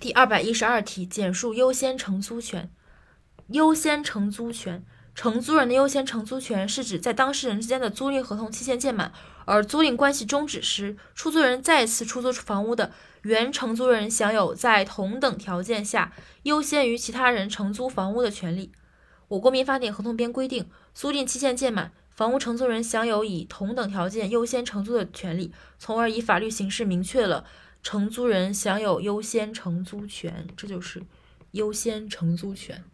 第二百一十二题，简述优先承租权。优先承租权，承租人的优先承租权是指在当事人之间的租赁合同期限届满，而租赁关系终止时，出租人再次出租房屋的原承租人享有在同等条件下优先于其他人承租房屋的权利。我国民法典合同编规定，租赁期限届满，房屋承租人享有以同等条件优先承租的权利，从而以法律形式明确了承租人享有优先承租权，这就是优先承租权。